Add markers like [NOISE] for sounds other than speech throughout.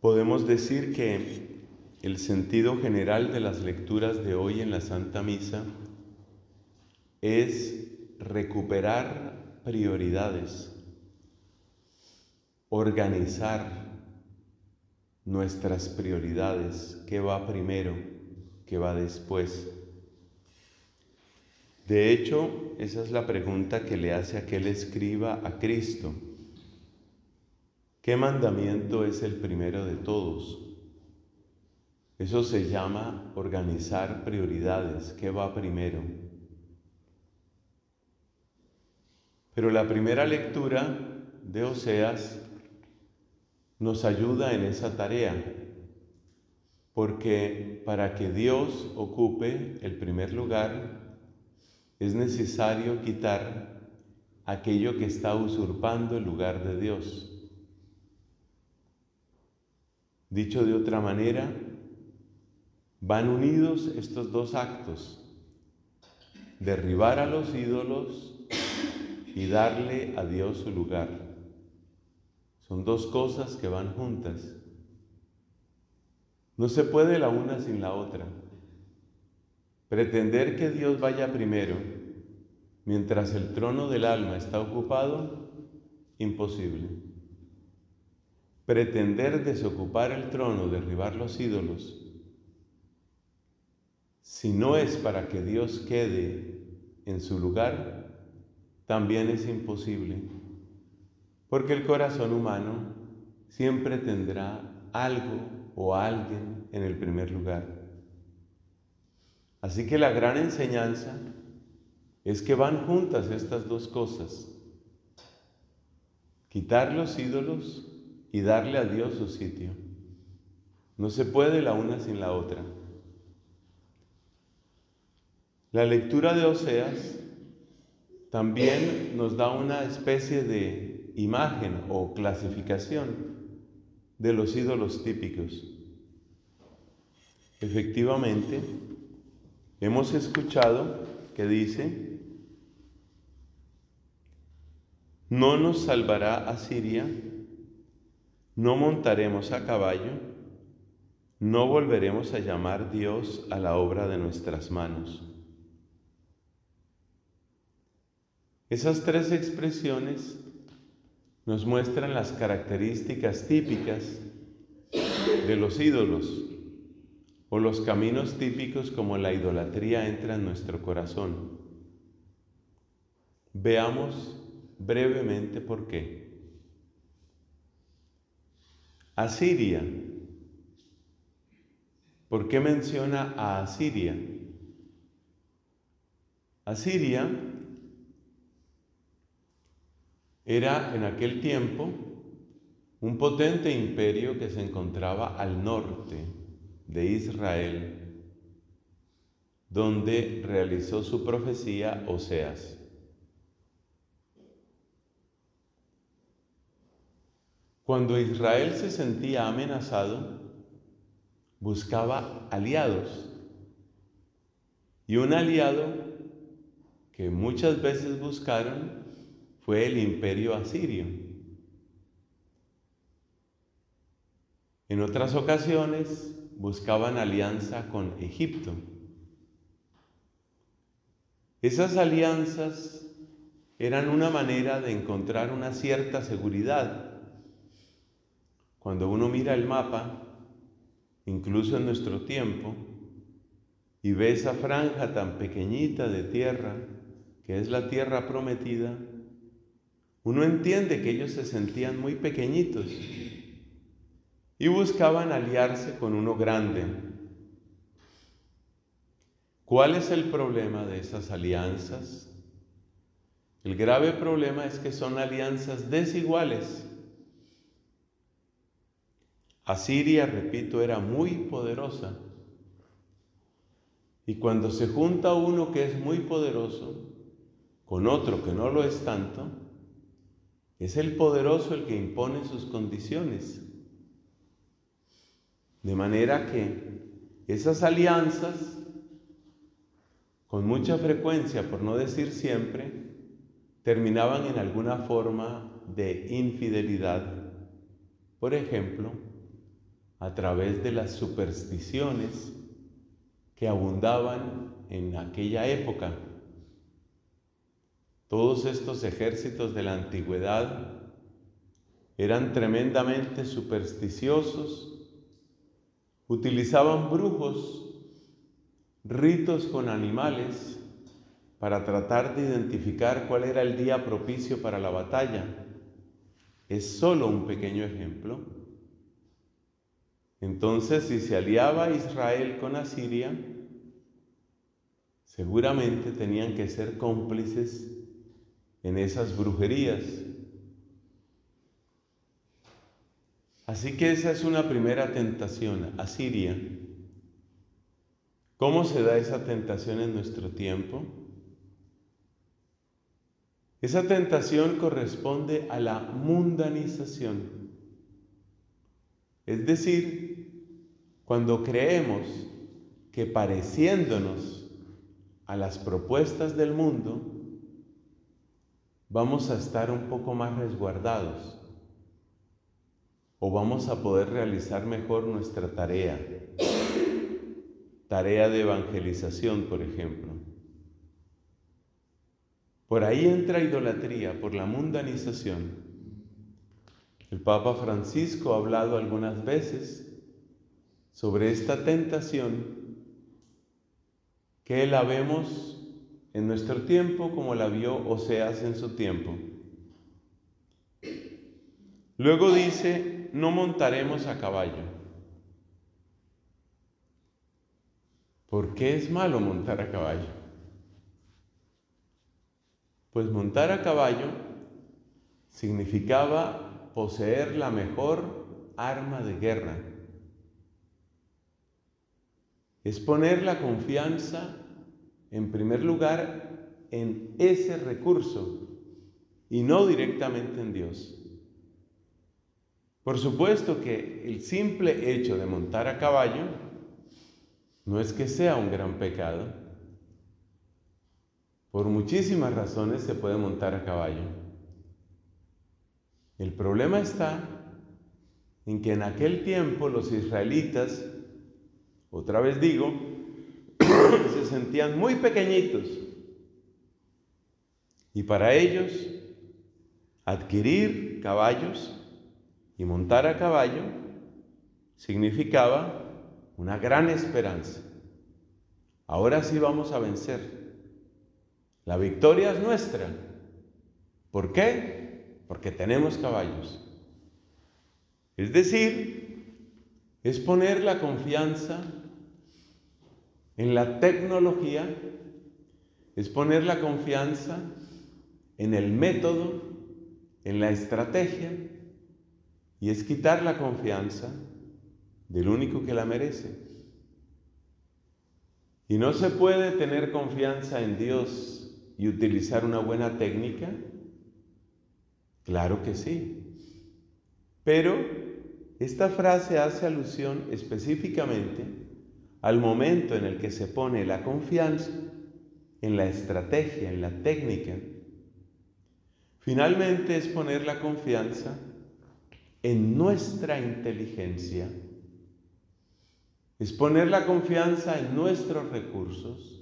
podemos decir que el sentido general de las lecturas de hoy en la Santa Misa es recuperar prioridades, organizar nuestras prioridades, qué va primero, qué va después. De hecho, esa es la pregunta que le hace aquel escriba a Cristo. ¿Qué mandamiento es el primero de todos? Eso se llama organizar prioridades. ¿Qué va primero? Pero la primera lectura de Oseas nos ayuda en esa tarea, porque para que Dios ocupe el primer lugar es necesario quitar aquello que está usurpando el lugar de Dios. Dicho de otra manera, van unidos estos dos actos, derribar a los ídolos y darle a Dios su lugar. Son dos cosas que van juntas. No se puede la una sin la otra. Pretender que Dios vaya primero mientras el trono del alma está ocupado, imposible. Pretender desocupar el trono, derribar los ídolos, si no es para que Dios quede en su lugar, también es imposible, porque el corazón humano siempre tendrá algo o alguien en el primer lugar. Así que la gran enseñanza es que van juntas estas dos cosas. Quitar los ídolos y darle a Dios su sitio. No se puede la una sin la otra. La lectura de Oseas también nos da una especie de imagen o clasificación de los ídolos típicos. Efectivamente, hemos escuchado que dice, no nos salvará Asiria, no montaremos a caballo, no volveremos a llamar Dios a la obra de nuestras manos. Esas tres expresiones nos muestran las características típicas de los ídolos o los caminos típicos como la idolatría entra en nuestro corazón. Veamos brevemente por qué. Asiria. ¿Por qué menciona a Asiria? Asiria era en aquel tiempo un potente imperio que se encontraba al norte de Israel, donde realizó su profecía Oseas. Cuando Israel se sentía amenazado, buscaba aliados. Y un aliado que muchas veces buscaron fue el imperio asirio. En otras ocasiones buscaban alianza con Egipto. Esas alianzas eran una manera de encontrar una cierta seguridad. Cuando uno mira el mapa, incluso en nuestro tiempo, y ve esa franja tan pequeñita de tierra, que es la tierra prometida, uno entiende que ellos se sentían muy pequeñitos y buscaban aliarse con uno grande. ¿Cuál es el problema de esas alianzas? El grave problema es que son alianzas desiguales. Asiria, repito, era muy poderosa. Y cuando se junta uno que es muy poderoso con otro que no lo es tanto, es el poderoso el que impone sus condiciones. De manera que esas alianzas, con mucha frecuencia, por no decir siempre, terminaban en alguna forma de infidelidad. Por ejemplo, a través de las supersticiones que abundaban en aquella época. Todos estos ejércitos de la antigüedad eran tremendamente supersticiosos, utilizaban brujos, ritos con animales para tratar de identificar cuál era el día propicio para la batalla. Es solo un pequeño ejemplo. Entonces, si se aliaba Israel con Asiria, seguramente tenían que ser cómplices en esas brujerías. Así que esa es una primera tentación, Asiria. ¿Cómo se da esa tentación en nuestro tiempo? Esa tentación corresponde a la mundanización. Es decir, cuando creemos que pareciéndonos a las propuestas del mundo, vamos a estar un poco más resguardados o vamos a poder realizar mejor nuestra tarea, tarea de evangelización, por ejemplo. Por ahí entra idolatría, por la mundanización. El Papa Francisco ha hablado algunas veces sobre esta tentación que la vemos en nuestro tiempo como la vio Oseas en su tiempo. Luego dice, no montaremos a caballo. ¿Por qué es malo montar a caballo? Pues montar a caballo significaba poseer la mejor arma de guerra. Es poner la confianza en primer lugar en ese recurso y no directamente en Dios. Por supuesto que el simple hecho de montar a caballo no es que sea un gran pecado. Por muchísimas razones se puede montar a caballo. El problema está en que en aquel tiempo los israelitas, otra vez digo, [CLEARS THROAT] se sentían muy pequeñitos. Y para ellos, adquirir caballos y montar a caballo significaba una gran esperanza. Ahora sí vamos a vencer. La victoria es nuestra. ¿Por qué? Porque tenemos caballos. Es decir, es poner la confianza en la tecnología es poner la confianza en el método, en la estrategia, y es quitar la confianza del único que la merece. Y no se puede tener confianza en Dios y utilizar una buena técnica. Claro que sí. Pero esta frase hace alusión específicamente al momento en el que se pone la confianza en la estrategia, en la técnica, finalmente es poner la confianza en nuestra inteligencia, es poner la confianza en nuestros recursos,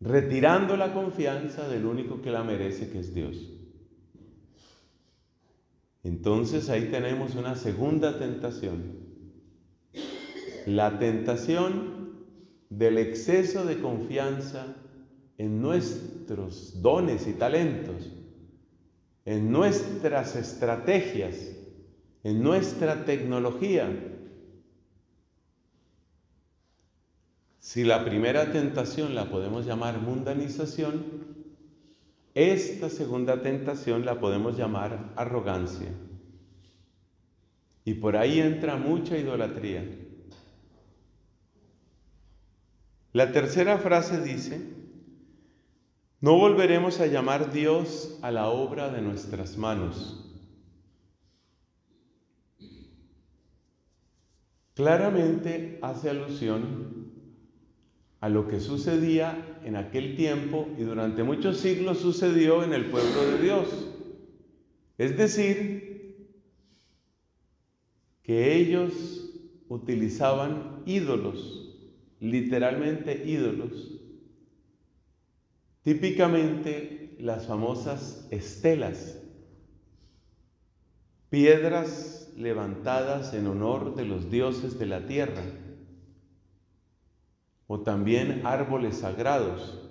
retirando la confianza del único que la merece, que es Dios. Entonces ahí tenemos una segunda tentación la tentación del exceso de confianza en nuestros dones y talentos, en nuestras estrategias, en nuestra tecnología. Si la primera tentación la podemos llamar mundanización, esta segunda tentación la podemos llamar arrogancia. Y por ahí entra mucha idolatría. La tercera frase dice, no volveremos a llamar Dios a la obra de nuestras manos. Claramente hace alusión a lo que sucedía en aquel tiempo y durante muchos siglos sucedió en el pueblo de Dios. Es decir, que ellos utilizaban ídolos, literalmente ídolos, típicamente las famosas estelas, piedras levantadas en honor de los dioses de la tierra, o también árboles sagrados.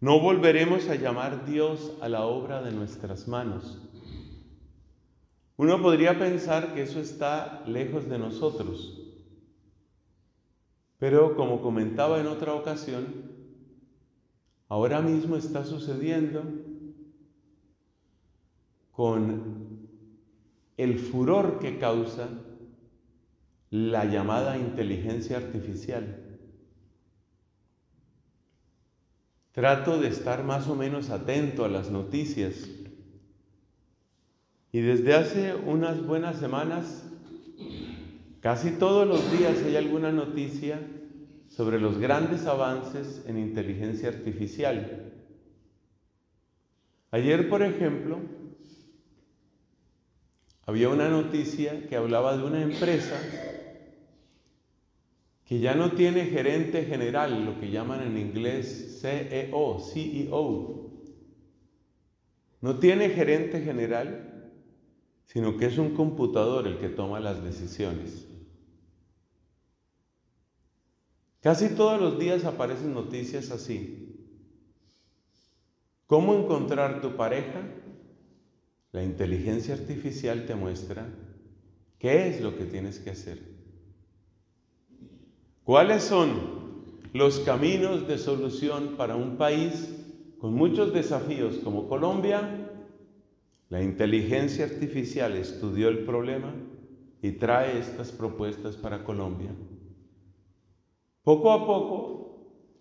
No volveremos a llamar Dios a la obra de nuestras manos. Uno podría pensar que eso está lejos de nosotros, pero como comentaba en otra ocasión, ahora mismo está sucediendo con el furor que causa la llamada inteligencia artificial. Trato de estar más o menos atento a las noticias. Y desde hace unas buenas semanas, casi todos los días hay alguna noticia sobre los grandes avances en inteligencia artificial. Ayer, por ejemplo, había una noticia que hablaba de una empresa que ya no tiene gerente general, lo que llaman en inglés CEO, CEO. No tiene gerente general, sino que es un computador el que toma las decisiones. Casi todos los días aparecen noticias así. ¿Cómo encontrar tu pareja? La inteligencia artificial te muestra qué es lo que tienes que hacer. ¿Cuáles son los caminos de solución para un país con muchos desafíos como Colombia? La inteligencia artificial estudió el problema y trae estas propuestas para Colombia. Poco a poco,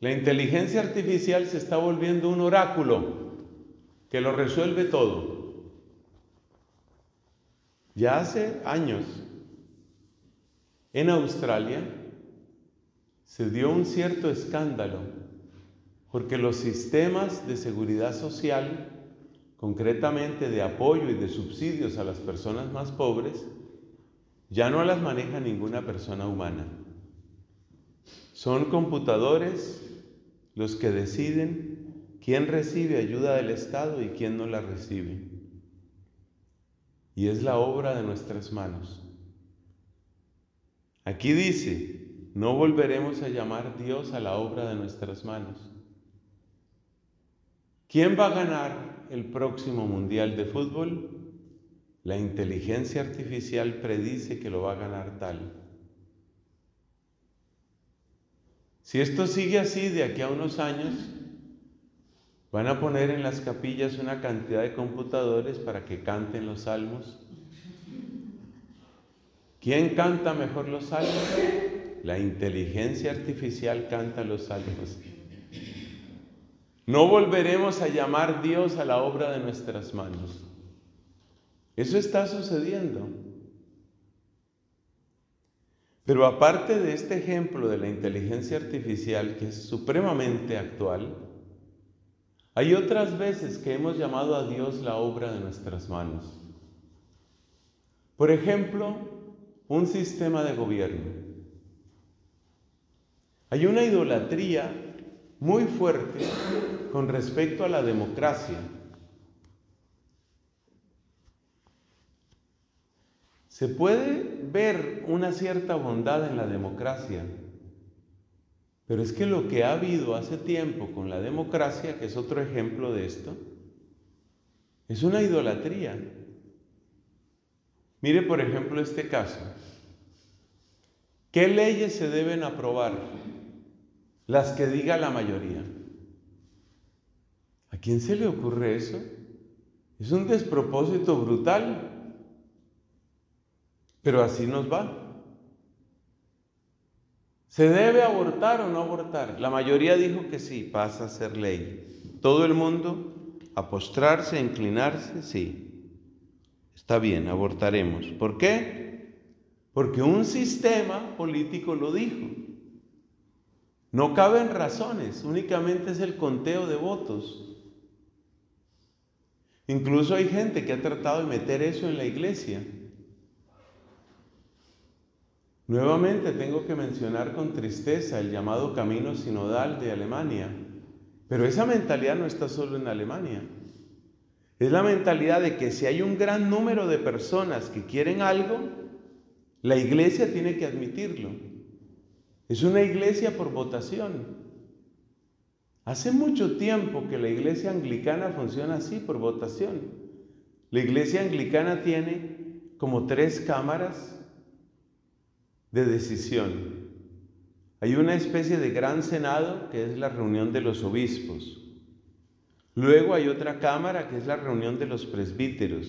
la inteligencia artificial se está volviendo un oráculo que lo resuelve todo. Ya hace años, en Australia, se dio un cierto escándalo porque los sistemas de seguridad social, concretamente de apoyo y de subsidios a las personas más pobres, ya no las maneja ninguna persona humana. Son computadores los que deciden quién recibe ayuda del Estado y quién no la recibe. Y es la obra de nuestras manos. Aquí dice, no volveremos a llamar Dios a la obra de nuestras manos. ¿Quién va a ganar el próximo Mundial de Fútbol? La inteligencia artificial predice que lo va a ganar tal. Si esto sigue así de aquí a unos años, van a poner en las capillas una cantidad de computadores para que canten los salmos. ¿Quién canta mejor los salmos? La inteligencia artificial canta los salmos. No volveremos a llamar Dios a la obra de nuestras manos. Eso está sucediendo. Pero aparte de este ejemplo de la inteligencia artificial, que es supremamente actual, hay otras veces que hemos llamado a Dios la obra de nuestras manos. Por ejemplo, un sistema de gobierno. Hay una idolatría muy fuerte con respecto a la democracia. Se puede ver una cierta bondad en la democracia, pero es que lo que ha habido hace tiempo con la democracia, que es otro ejemplo de esto, es una idolatría. Mire por ejemplo este caso. ¿Qué leyes se deben aprobar? las que diga la mayoría. ¿A quién se le ocurre eso? Es un despropósito brutal, pero así nos va. ¿Se debe abortar o no abortar? La mayoría dijo que sí, pasa a ser ley. Todo el mundo a postrarse, a inclinarse, sí. Está bien, abortaremos. ¿Por qué? Porque un sistema político lo dijo. No caben razones, únicamente es el conteo de votos. Incluso hay gente que ha tratado de meter eso en la iglesia. Nuevamente tengo que mencionar con tristeza el llamado camino sinodal de Alemania, pero esa mentalidad no está solo en Alemania. Es la mentalidad de que si hay un gran número de personas que quieren algo, la iglesia tiene que admitirlo. Es una iglesia por votación. Hace mucho tiempo que la iglesia anglicana funciona así, por votación. La iglesia anglicana tiene como tres cámaras de decisión. Hay una especie de gran senado que es la reunión de los obispos. Luego hay otra cámara que es la reunión de los presbíteros.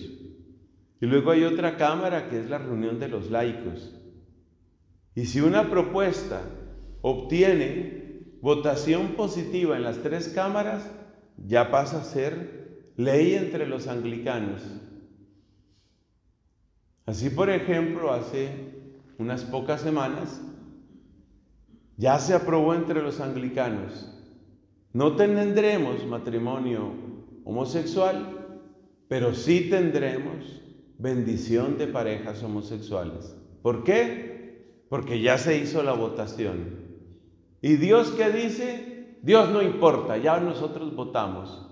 Y luego hay otra cámara que es la reunión de los laicos. Y si una propuesta obtiene votación positiva en las tres cámaras, ya pasa a ser ley entre los anglicanos. Así, por ejemplo, hace unas pocas semanas, ya se aprobó entre los anglicanos. No tendremos matrimonio homosexual, pero sí tendremos bendición de parejas homosexuales. ¿Por qué? Porque ya se hizo la votación. ¿Y Dios qué dice? Dios no importa, ya nosotros votamos.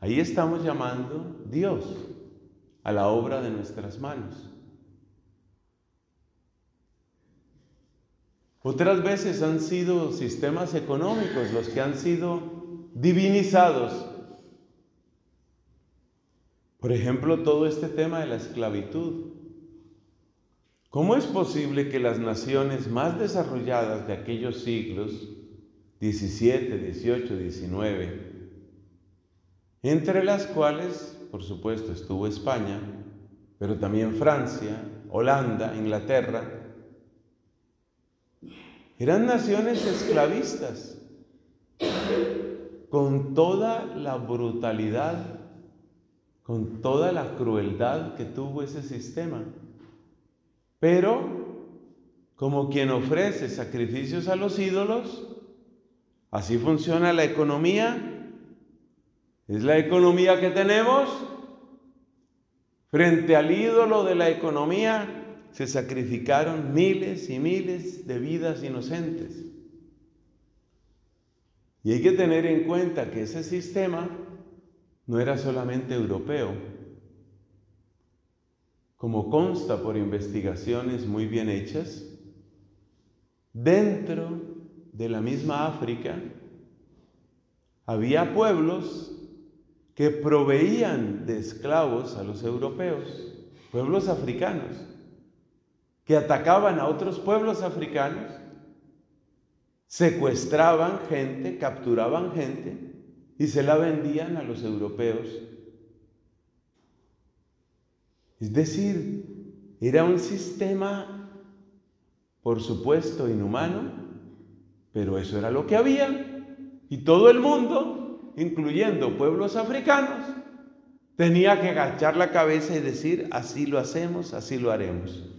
Ahí estamos llamando Dios a la obra de nuestras manos. Otras veces han sido sistemas económicos los que han sido divinizados por ejemplo, todo este tema de la esclavitud. ¿Cómo es posible que las naciones más desarrolladas de aquellos siglos, 17, 18, 19, entre las cuales, por supuesto, estuvo España, pero también Francia, Holanda, Inglaterra, eran naciones esclavistas, con toda la brutalidad con toda la crueldad que tuvo ese sistema. Pero, como quien ofrece sacrificios a los ídolos, así funciona la economía. Es la economía que tenemos. Frente al ídolo de la economía se sacrificaron miles y miles de vidas inocentes. Y hay que tener en cuenta que ese sistema no era solamente europeo. Como consta por investigaciones muy bien hechas, dentro de la misma África había pueblos que proveían de esclavos a los europeos, pueblos africanos, que atacaban a otros pueblos africanos, secuestraban gente, capturaban gente y se la vendían a los europeos. Es decir, era un sistema, por supuesto, inhumano, pero eso era lo que había. Y todo el mundo, incluyendo pueblos africanos, tenía que agachar la cabeza y decir, así lo hacemos, así lo haremos.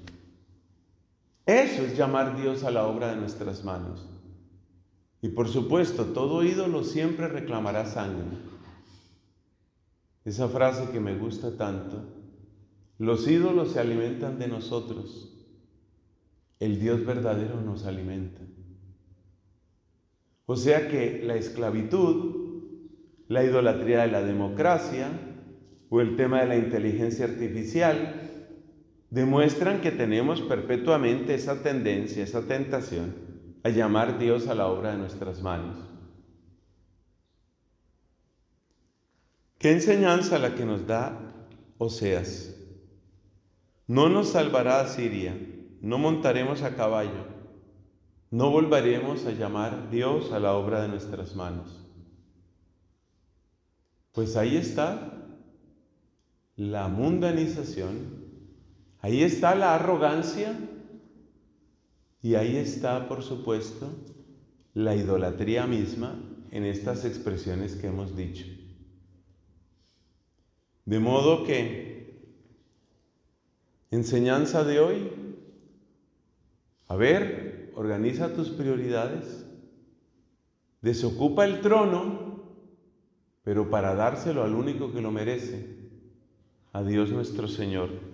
Eso es llamar Dios a la obra de nuestras manos. Y por supuesto, todo ídolo siempre reclamará sangre. Esa frase que me gusta tanto. Los ídolos se alimentan de nosotros. El Dios verdadero nos alimenta. O sea que la esclavitud, la idolatría de la democracia o el tema de la inteligencia artificial demuestran que tenemos perpetuamente esa tendencia, esa tentación a llamar Dios a la obra de nuestras manos. ¿Qué enseñanza la que nos da Oseas? No nos salvará Siria, no montaremos a caballo, no volveremos a llamar Dios a la obra de nuestras manos. Pues ahí está la mundanización, ahí está la arrogancia y ahí está, por supuesto, la idolatría misma en estas expresiones que hemos dicho. De modo que, enseñanza de hoy, a ver, organiza tus prioridades, desocupa el trono, pero para dárselo al único que lo merece, a Dios nuestro Señor.